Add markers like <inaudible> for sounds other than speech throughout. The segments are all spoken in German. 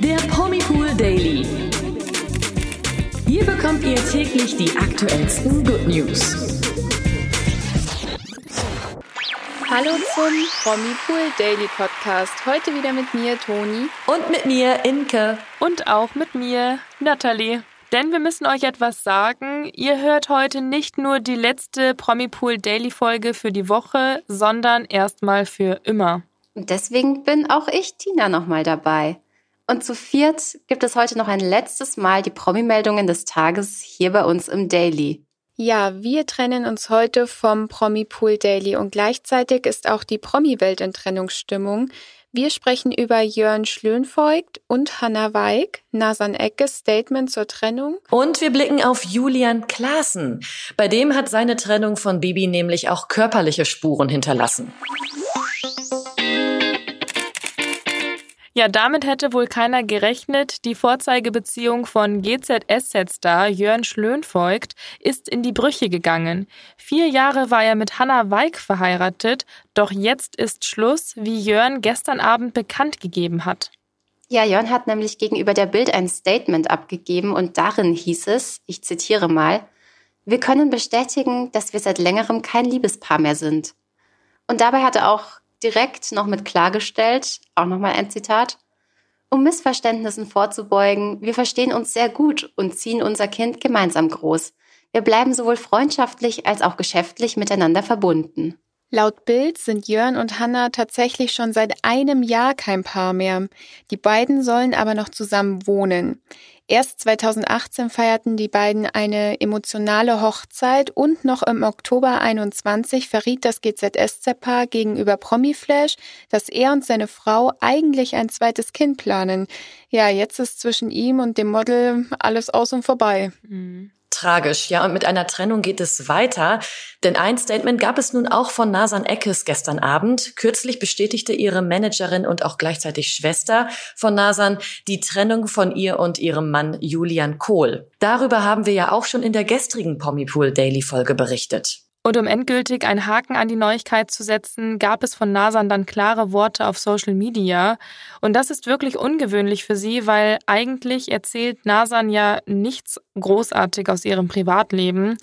Der Promipool Daily. Hier bekommt ihr täglich die aktuellsten Good News. Hallo zum Promipool Daily Podcast. Heute wieder mit mir, Toni. Und mit mir, Inke. Und auch mit mir, Nathalie. Denn wir müssen euch etwas sagen. Ihr hört heute nicht nur die letzte Promipool Daily Folge für die Woche, sondern erstmal für immer. Und deswegen bin auch ich, Tina, nochmal dabei. Und zu viert gibt es heute noch ein letztes Mal die Promi-Meldungen des Tages hier bei uns im Daily. Ja, wir trennen uns heute vom Promi-Pool Daily und gleichzeitig ist auch die Promi-Welt in Trennungsstimmung. Wir sprechen über Jörn Schlönvoigt und Hanna Weig, Nasan Eckes Statement zur Trennung. Und wir blicken auf Julian Klaassen. Bei dem hat seine Trennung von Bibi nämlich auch körperliche Spuren hinterlassen. Ja, damit hätte wohl keiner gerechnet. Die Vorzeigebeziehung von GZSZ-Star Jörn Schlönvoigt ist in die Brüche gegangen. Vier Jahre war er mit Hanna Weig verheiratet, doch jetzt ist Schluss, wie Jörn gestern Abend bekannt gegeben hat. Ja, Jörn hat nämlich gegenüber der Bild ein Statement abgegeben und darin hieß es, ich zitiere mal, wir können bestätigen, dass wir seit längerem kein Liebespaar mehr sind. Und dabei hat er auch direkt noch mit klargestellt, auch nochmal ein Zitat, um Missverständnissen vorzubeugen, wir verstehen uns sehr gut und ziehen unser Kind gemeinsam groß. Wir bleiben sowohl freundschaftlich als auch geschäftlich miteinander verbunden. Laut Bild sind Jörn und Hannah tatsächlich schon seit einem Jahr kein Paar mehr. Die beiden sollen aber noch zusammen wohnen. Erst 2018 feierten die beiden eine emotionale Hochzeit und noch im Oktober 21 verriet das GZSZ-Paar gegenüber Promiflash, dass er und seine Frau eigentlich ein zweites Kind planen. Ja, jetzt ist zwischen ihm und dem Model alles aus und vorbei. Mhm tragisch. Ja, und mit einer Trennung geht es weiter. Denn ein Statement gab es nun auch von Nasan Eckes gestern Abend. Kürzlich bestätigte ihre Managerin und auch gleichzeitig Schwester von Nasan die Trennung von ihr und ihrem Mann Julian Kohl. Darüber haben wir ja auch schon in der gestrigen Pommypool Daily Folge berichtet. Und um endgültig einen Haken an die Neuigkeit zu setzen, gab es von Nasan dann klare Worte auf Social Media. Und das ist wirklich ungewöhnlich für sie, weil eigentlich erzählt Nasan ja nichts großartig aus ihrem Privatleben.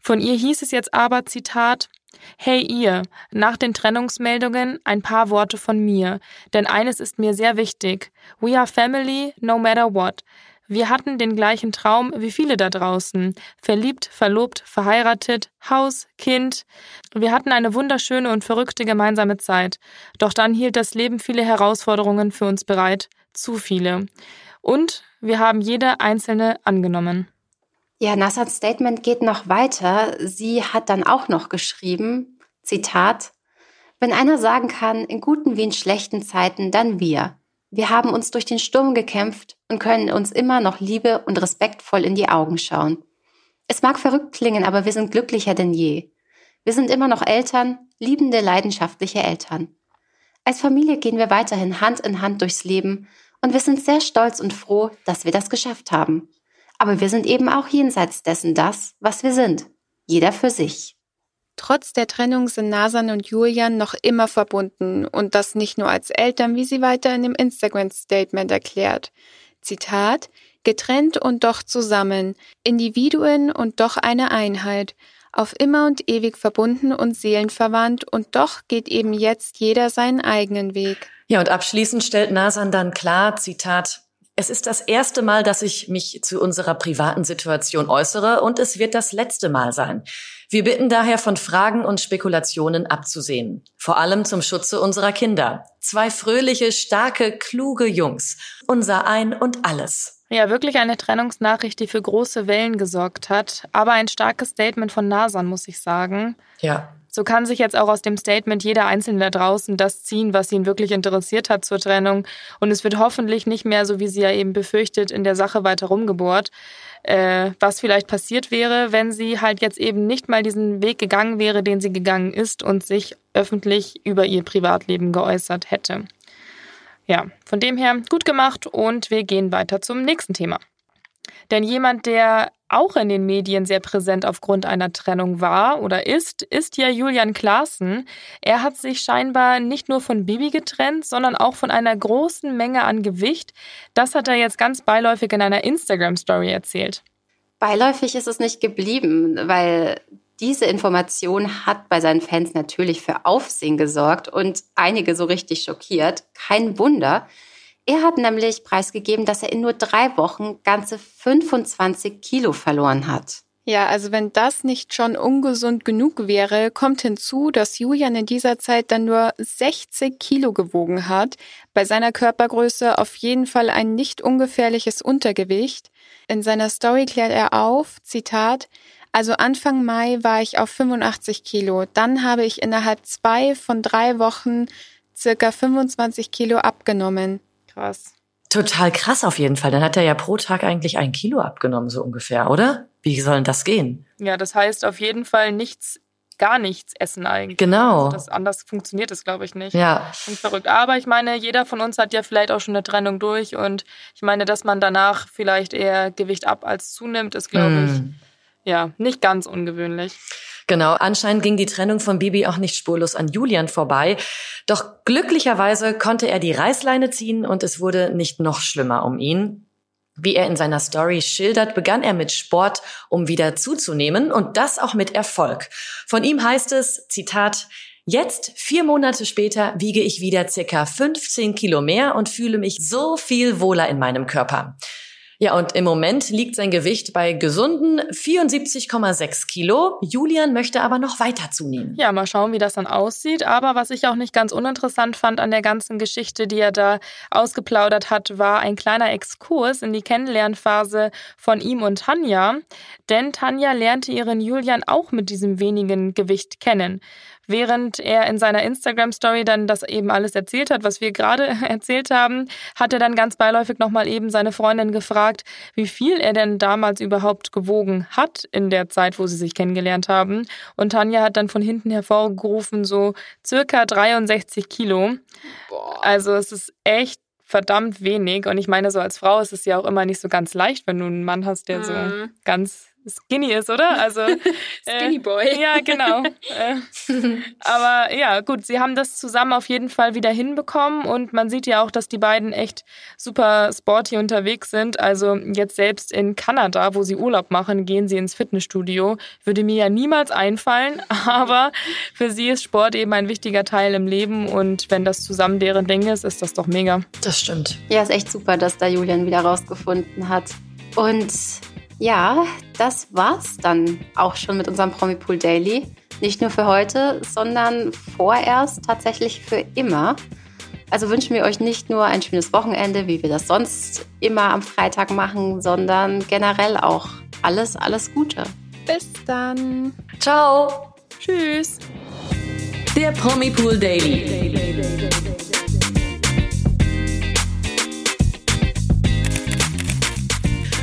Von ihr hieß es jetzt aber, Zitat, Hey ihr, nach den Trennungsmeldungen ein paar Worte von mir, denn eines ist mir sehr wichtig. We are family, no matter what. Wir hatten den gleichen Traum wie viele da draußen. Verliebt, verlobt, verheiratet, Haus, Kind. Wir hatten eine wunderschöne und verrückte gemeinsame Zeit. Doch dann hielt das Leben viele Herausforderungen für uns bereit. Zu viele. Und wir haben jede einzelne angenommen. Ja, Nassans Statement geht noch weiter. Sie hat dann auch noch geschrieben, Zitat, wenn einer sagen kann, in guten wie in schlechten Zeiten, dann wir. Wir haben uns durch den Sturm gekämpft und können uns immer noch liebe und respektvoll in die Augen schauen. Es mag verrückt klingen, aber wir sind glücklicher denn je. Wir sind immer noch Eltern, liebende, leidenschaftliche Eltern. Als Familie gehen wir weiterhin Hand in Hand durchs Leben und wir sind sehr stolz und froh, dass wir das geschafft haben. Aber wir sind eben auch jenseits dessen das, was wir sind. Jeder für sich. Trotz der Trennung sind Nasan und Julian noch immer verbunden und das nicht nur als Eltern, wie sie weiter in dem Instagram-Statement erklärt. Zitat, getrennt und doch zusammen, Individuen und doch eine Einheit, auf immer und ewig verbunden und seelenverwandt und doch geht eben jetzt jeder seinen eigenen Weg. Ja, und abschließend stellt Nasan dann klar, Zitat, es ist das erste Mal, dass ich mich zu unserer privaten Situation äußere und es wird das letzte Mal sein. Wir bitten daher von Fragen und Spekulationen abzusehen. Vor allem zum Schutze unserer Kinder. Zwei fröhliche, starke, kluge Jungs. Unser Ein und alles. Ja, wirklich eine Trennungsnachricht, die für große Wellen gesorgt hat. Aber ein starkes Statement von Nasan, muss ich sagen. Ja. So kann sich jetzt auch aus dem Statement jeder Einzelne da draußen das ziehen, was ihn wirklich interessiert hat zur Trennung. Und es wird hoffentlich nicht mehr, so wie sie ja eben befürchtet, in der Sache weiter rumgebohrt. Äh, was vielleicht passiert wäre, wenn sie halt jetzt eben nicht mal diesen Weg gegangen wäre, den sie gegangen ist und sich öffentlich über ihr Privatleben geäußert hätte. Ja, von dem her gut gemacht und wir gehen weiter zum nächsten Thema. Denn jemand, der auch in den Medien sehr präsent aufgrund einer Trennung war oder ist, ist ja Julian Klaassen. Er hat sich scheinbar nicht nur von Bibi getrennt, sondern auch von einer großen Menge an Gewicht. Das hat er jetzt ganz beiläufig in einer Instagram-Story erzählt. Beiläufig ist es nicht geblieben, weil diese Information hat bei seinen Fans natürlich für Aufsehen gesorgt und einige so richtig schockiert. Kein Wunder. Er hat nämlich preisgegeben, dass er in nur drei Wochen ganze 25 Kilo verloren hat. Ja, also wenn das nicht schon ungesund genug wäre, kommt hinzu, dass Julian in dieser Zeit dann nur 60 Kilo gewogen hat. Bei seiner Körpergröße auf jeden Fall ein nicht ungefährliches Untergewicht. In seiner Story klärt er auf, Zitat, also Anfang Mai war ich auf 85 Kilo. Dann habe ich innerhalb zwei von drei Wochen circa 25 Kilo abgenommen. Krass. Total krass auf jeden Fall. Dann hat er ja pro Tag eigentlich ein Kilo abgenommen, so ungefähr, oder? Wie soll denn das gehen? Ja, das heißt auf jeden Fall nichts, gar nichts essen eigentlich. Genau. Also das, anders funktioniert das, glaube ich, nicht. Ja. Und verrückt. Aber ich meine, jeder von uns hat ja vielleicht auch schon eine Trennung durch und ich meine, dass man danach vielleicht eher Gewicht ab als zunimmt, ist, glaube mm. ich, ja, nicht ganz ungewöhnlich. Genau, anscheinend ging die Trennung von Bibi auch nicht spurlos an Julian vorbei. Doch glücklicherweise konnte er die Reißleine ziehen und es wurde nicht noch schlimmer um ihn. Wie er in seiner Story schildert, begann er mit Sport, um wieder zuzunehmen und das auch mit Erfolg. Von ihm heißt es, Zitat, Jetzt, vier Monate später, wiege ich wieder circa 15 Kilo mehr und fühle mich so viel wohler in meinem Körper. Ja, und im Moment liegt sein Gewicht bei gesunden 74,6 Kilo. Julian möchte aber noch weiter zunehmen. Ja, mal schauen, wie das dann aussieht. Aber was ich auch nicht ganz uninteressant fand an der ganzen Geschichte, die er da ausgeplaudert hat, war ein kleiner Exkurs in die Kennenlernphase von ihm und Tanja. Denn Tanja lernte ihren Julian auch mit diesem wenigen Gewicht kennen während er in seiner Instagram-Story dann das eben alles erzählt hat, was wir gerade <laughs> erzählt haben, hat er dann ganz beiläufig nochmal eben seine Freundin gefragt, wie viel er denn damals überhaupt gewogen hat in der Zeit, wo sie sich kennengelernt haben. Und Tanja hat dann von hinten hervorgerufen, so circa 63 Kilo. Boah. Also es ist echt verdammt wenig. Und ich meine, so als Frau ist es ja auch immer nicht so ganz leicht, wenn du einen Mann hast, der mhm. so ganz skinny ist, oder? Also <laughs> Skinny Boy. Äh, ja, genau. Äh, <laughs> aber ja, gut, sie haben das zusammen auf jeden Fall wieder hinbekommen und man sieht ja auch, dass die beiden echt super sporty unterwegs sind. Also jetzt selbst in Kanada, wo sie Urlaub machen, gehen sie ins Fitnessstudio. Würde mir ja niemals einfallen, <laughs> aber für sie ist Sport eben ein wichtiger Teil im Leben und wenn das zusammen deren Ding ist, ist das doch mega. Das stimmt. Ja, ist echt super, dass da Julian wieder rausgefunden hat. Und ja, das war's dann auch schon mit unserem Promipool Daily. Nicht nur für heute, sondern vorerst tatsächlich für immer. Also wünschen wir euch nicht nur ein schönes Wochenende, wie wir das sonst immer am Freitag machen, sondern generell auch alles, alles Gute. Bis dann. Ciao. Tschüss. Der Promipool Daily.